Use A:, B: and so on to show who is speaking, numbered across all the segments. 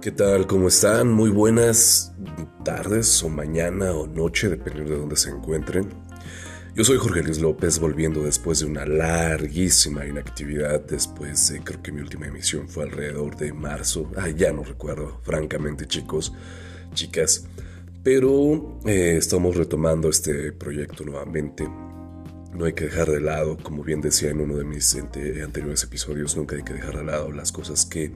A: ¿Qué tal? ¿Cómo están? Muy buenas tardes o mañana o noche, dependiendo de dónde se encuentren. Yo soy Jorge Luis López, volviendo después de una larguísima inactividad. Después de, creo que mi última emisión fue alrededor de marzo. Ah, ya no recuerdo, francamente, chicos, chicas. Pero eh, estamos retomando este proyecto nuevamente. No hay que dejar de lado, como bien decía en uno de mis anteriores episodios, nunca hay que dejar de lado las cosas que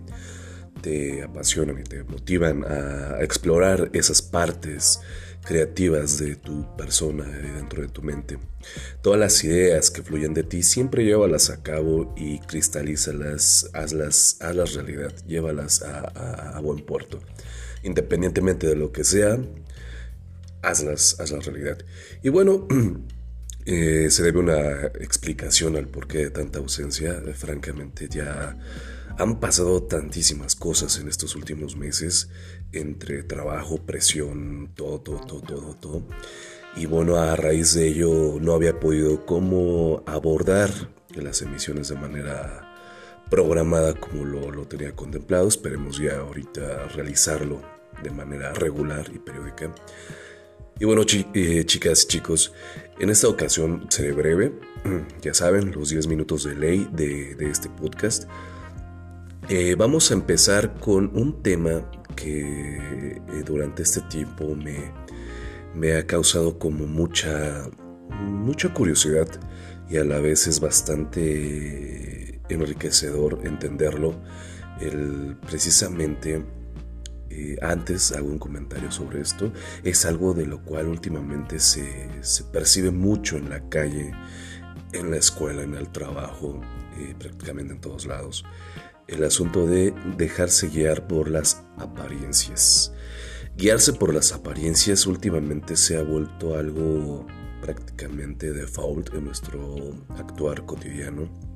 A: te apasionan y te motivan a explorar esas partes creativas de tu persona y dentro de tu mente. Todas las ideas que fluyen de ti, siempre llévalas a cabo y cristalízalas, hazlas, hazlas realidad, llévalas a, buen puerto. Independientemente de lo que sea, hazlas, hazlas realidad. Y bueno, eh, se debe una explicación al porqué de tanta ausencia. Francamente, ya han pasado tantísimas cosas en estos últimos meses, entre trabajo, presión, todo, todo, todo, todo, todo. Y bueno, a raíz de ello no había podido cómo abordar las emisiones de manera programada como lo, lo tenía contemplado. Esperemos ya ahorita realizarlo de manera regular y periódica. Y bueno, eh, chicas chicos, en esta ocasión seré breve. Ya saben, los 10 minutos de ley de, de este podcast eh, vamos a empezar con un tema que eh, durante este tiempo me, me, ha causado como mucha, mucha curiosidad y a la vez es bastante enriquecedor entenderlo. El, precisamente eh, antes hago un comentario sobre esto. Es algo de lo cual últimamente se, percibe mucho en la calle, en la escuela, en el trabajo, prácticamente en todos lados el asunto de dejarse guiar por las apariencias. Guiarse por las apariencias últimamente se ha vuelto algo prácticamente default en nuestro actuar cotidiano.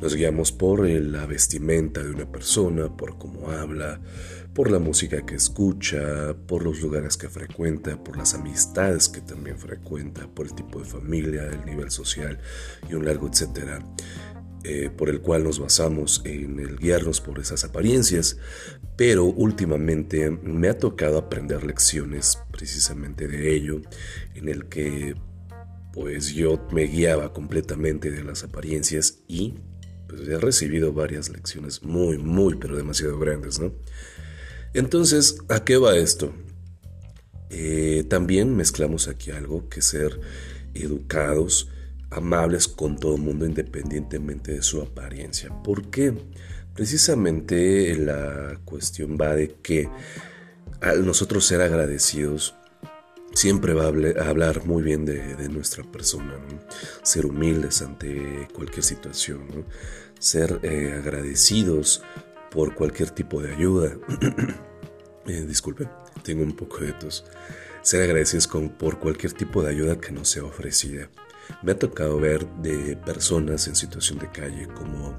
A: Nos guiamos por la vestimenta de una persona, por cómo habla, por la música que escucha, por los lugares que frecuenta, por las amistades que también frecuenta, por el tipo de familia, el nivel social y un largo etcétera. Eh, por el cual nos basamos en el guiarnos por esas apariencias, pero últimamente me ha tocado aprender lecciones precisamente de ello, en el que pues yo me guiaba completamente de las apariencias y pues he recibido varias lecciones muy, muy, pero demasiado grandes, ¿no? Entonces, ¿a qué va esto? Eh, también mezclamos aquí algo que ser educados, amables con todo el mundo independientemente de su apariencia. ¿Por qué? Precisamente la cuestión va de que al nosotros ser agradecidos, siempre va a hablar muy bien de, nuestra persona, ser humildes ante cualquier situación, ser eh, agradecidos por cualquier tipo de ayuda. eh, disculpen, tengo un poco de tos. Ser agradecidos con, por cualquier tipo de ayuda que nos sea ofrecida. Me ha tocado ver de personas en situación de calle como,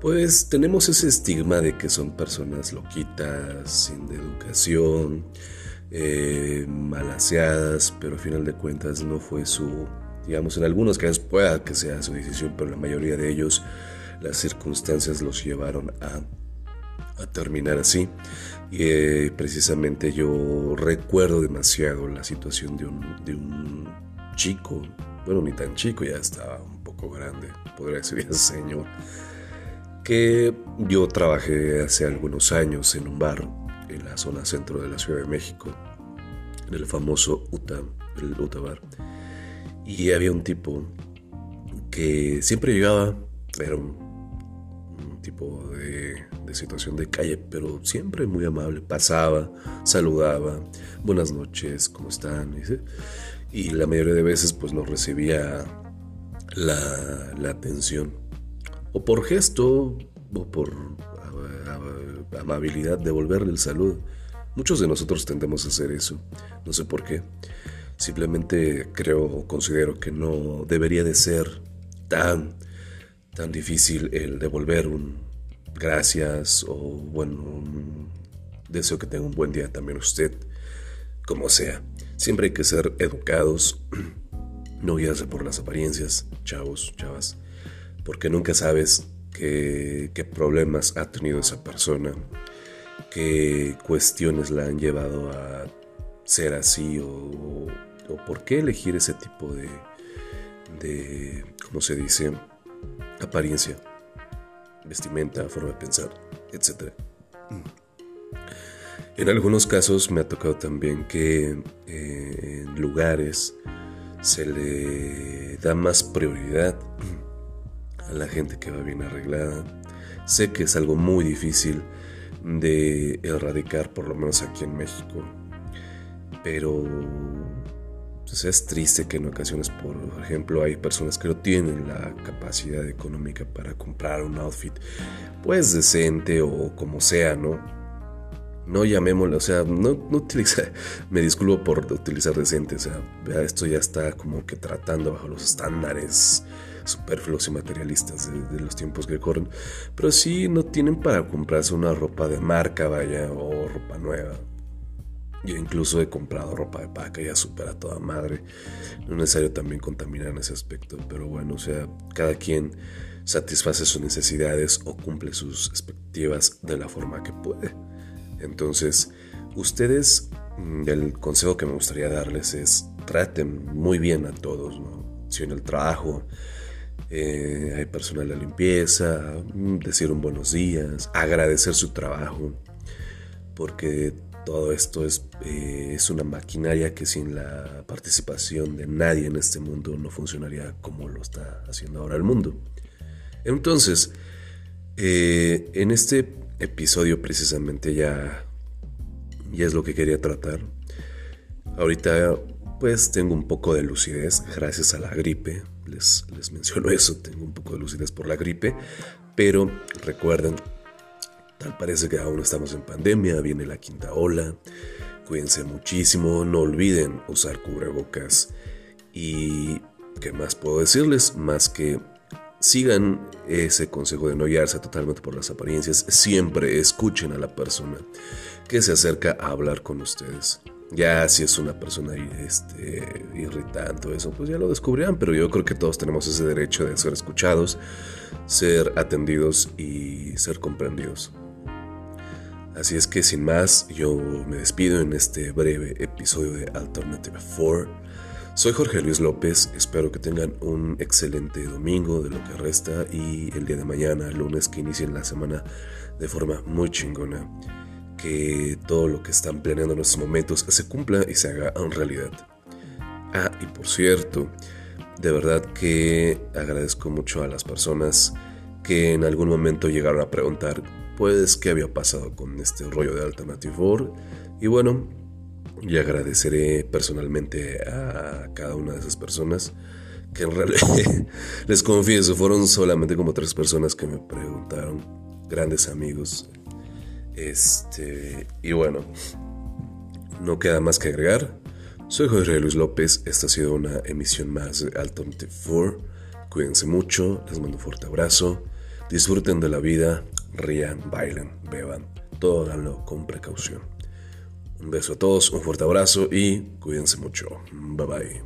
A: pues tenemos ese estigma de que son personas loquitas, sin educación, eh, malaseadas, pero a final de cuentas no fue su, digamos, en algunos casos pueda que sea su decisión, pero la mayoría de ellos las circunstancias los llevaron a, terminar así. Y eh, precisamente yo recuerdo demasiado la situación de un, de un chico, bueno, ni tan chico, ya estaba un poco grande, podría decir ya señor, que yo trabajé hace algunos años en un bar en la zona centro de la Ciudad de México, en el famoso UTA, el UTA Bar. Y había un tipo que siempre llegaba, era un, tipo de, de, situación de calle, pero siempre muy amable, pasaba, saludaba, buenas noches, ¿cómo están? y la mayoría de veces pues no recibía la, atención o por gesto o por amabilidad devolverle el saludo. Muchos de nosotros tendemos a hacer eso, no sé por qué. Simplemente creo o considero que no debería de ser tan, tan difícil el devolver un gracias o bueno, deseo que tenga un buen día también usted, como sea. Siempre hay que ser educados, no guiarse por las apariencias, chavos, chavas, porque nunca sabes qué, problemas ha tenido esa persona, qué cuestiones la han llevado a ser así o, por qué elegir ese tipo de, de, ¿cómo se dice? Apariencia, vestimenta, forma de pensar, etc. En algunos casos me ha tocado también que eh, en lugares se le da más prioridad a la gente que va bien arreglada. Sé que es algo muy difícil de erradicar, por lo menos aquí en México, pero pues, es triste que en ocasiones, por ejemplo, hay personas que no tienen la capacidad económica para comprar un outfit, pues decente o como sea, ¿no? no llamémoslo, o sea, no, no utiliza, me disculpo por utilizar decente, o sea, esto ya está como que tratando bajo los estándares superfluos y materialistas de, los tiempos que corren, pero sí no tienen para comprarse una ropa de marca, vaya, o ropa nueva. Yo incluso he comprado ropa de paca ya supera toda madre. No es necesario también contaminar en ese aspecto, pero bueno, o sea, cada quien satisface sus necesidades o cumple sus expectativas de la forma que puede. Entonces, ustedes, mm, el consejo que me gustaría darles es traten muy bien a todos, ¿no? Si en el trabajo eh, hay personal de limpieza, mm, decir un buenos días, agradecer su trabajo, porque todo esto es, eh, es una maquinaria que sin la participación de nadie en este mundo no funcionaría como lo está haciendo ahora el mundo. Entonces, eh, en este episodio precisamente ya, ya es lo que quería tratar. Ahorita pues tengo un poco de lucidez gracias a la gripe. Les, menciono eso, tengo un poco de lucidez por la gripe. Pero recuerden, tal parece que aún estamos en pandemia, viene la quinta ola. Cuídense muchísimo, no olviden usar cubrebocas. Y ¿qué más puedo decirles? Más que sigan ese consejo de no guiarse totalmente por las apariencias. Siempre escuchen a la persona que se acerca a hablar con ustedes. Ya si es una persona este, irritante eso, pues ya lo descubrirán, pero yo creo que todos tenemos ese derecho de ser escuchados, ser atendidos y ser comprendidos. Así es que sin más, yo me despido en este breve episodio de Alternative 4. Soy Jorge Luis López, espero que tengan un excelente domingo de lo que resta y el día de mañana, lunes, que inicien la semana de forma muy chingona. Que todo lo que están planeando en estos momentos se cumpla y se haga en realidad. Ah, y por cierto, de verdad que agradezco mucho a las personas que en algún momento llegaron a preguntar, pues, qué había pasado con este rollo de Alternative 4. Y bueno, y agradeceré personalmente a cada una de esas personas que en realidad les confieso fueron solamente como tres personas que me preguntaron grandes amigos este y bueno no queda más que agregar soy Jorge Luis López esta ha sido una emisión más de Alternative 4 cuídense mucho les mando un fuerte abrazo disfruten de la vida rían bailen beban todo háganlo con precaución un beso a todos, un fuerte abrazo y cuídense mucho. Bye bye.